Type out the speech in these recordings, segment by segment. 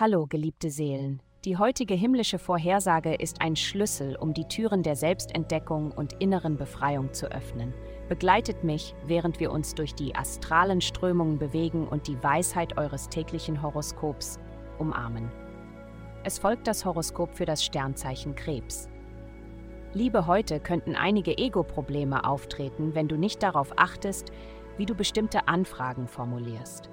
Hallo, geliebte Seelen. Die heutige himmlische Vorhersage ist ein Schlüssel, um die Türen der Selbstentdeckung und inneren Befreiung zu öffnen. Begleitet mich, während wir uns durch die astralen Strömungen bewegen und die Weisheit eures täglichen Horoskops umarmen. Es folgt das Horoskop für das Sternzeichen Krebs. Liebe heute könnten einige Ego-Probleme auftreten, wenn du nicht darauf achtest, wie du bestimmte Anfragen formulierst.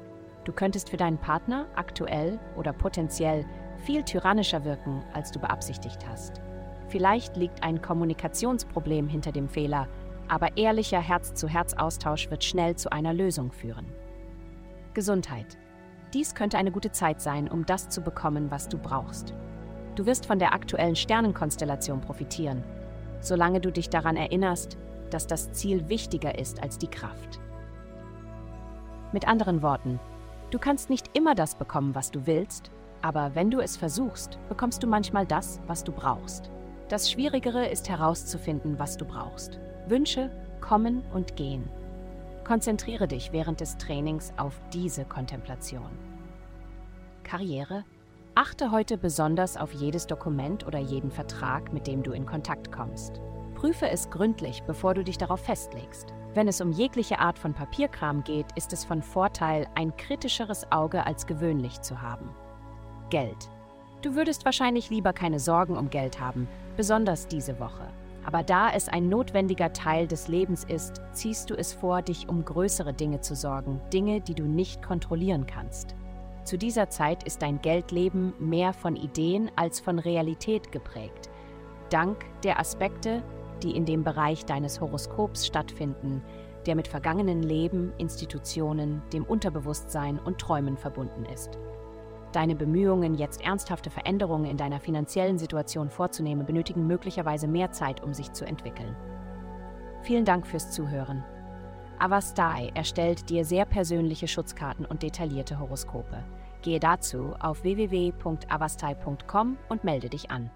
Du könntest für deinen Partner aktuell oder potenziell viel tyrannischer wirken, als du beabsichtigt hast. Vielleicht liegt ein Kommunikationsproblem hinter dem Fehler, aber ehrlicher Herz-zu-Herz-Austausch wird schnell zu einer Lösung führen. Gesundheit. Dies könnte eine gute Zeit sein, um das zu bekommen, was du brauchst. Du wirst von der aktuellen Sternenkonstellation profitieren, solange du dich daran erinnerst, dass das Ziel wichtiger ist als die Kraft. Mit anderen Worten, du kannst nicht immer das bekommen, was du willst, aber wenn du es versuchst, bekommst du manchmal das, was du brauchst. Das Schwierigere ist herauszufinden, was du brauchst. Wünsche kommen und gehen. Konzentriere dich während des Trainings auf diese Kontemplation. Karriere. Achte heute besonders auf jedes Dokument oder jeden Vertrag, mit dem du in Kontakt kommst. Prüfe es gründlich, bevor du dich darauf festlegst. Wenn es um jegliche Art von Papierkram geht, ist es von Vorteil, ein kritischeres Auge als gewöhnlich zu haben. Geld. Du würdest wahrscheinlich lieber keine Sorgen um Geld haben, besonders diese Woche. Aber da es ein notwendiger Teil des Lebens ist, ziehst du es vor, dich um größere Dinge zu sorgen, Dinge, die du nicht kontrollieren kannst. Zu dieser Zeit ist dein Geldleben mehr von Ideen als von Realität geprägt, dank der Aspekte, die in dem Bereich deines Horoskops stattfinden, der mit vergangenen Leben, Institutionen, dem Unterbewusstsein und Träumen verbunden ist. Deine Bemühungen, jetzt ernsthafte Veränderungen in deiner finanziellen Situation vorzunehmen, benötigen möglicherweise mehr Zeit, um sich zu entwickeln. Vielen Dank fürs Zuhören. Avastai erstellt dir sehr persönliche Schutzkarten und detaillierte Horoskope. Gehe dazu auf www.avastai.com und melde dich an.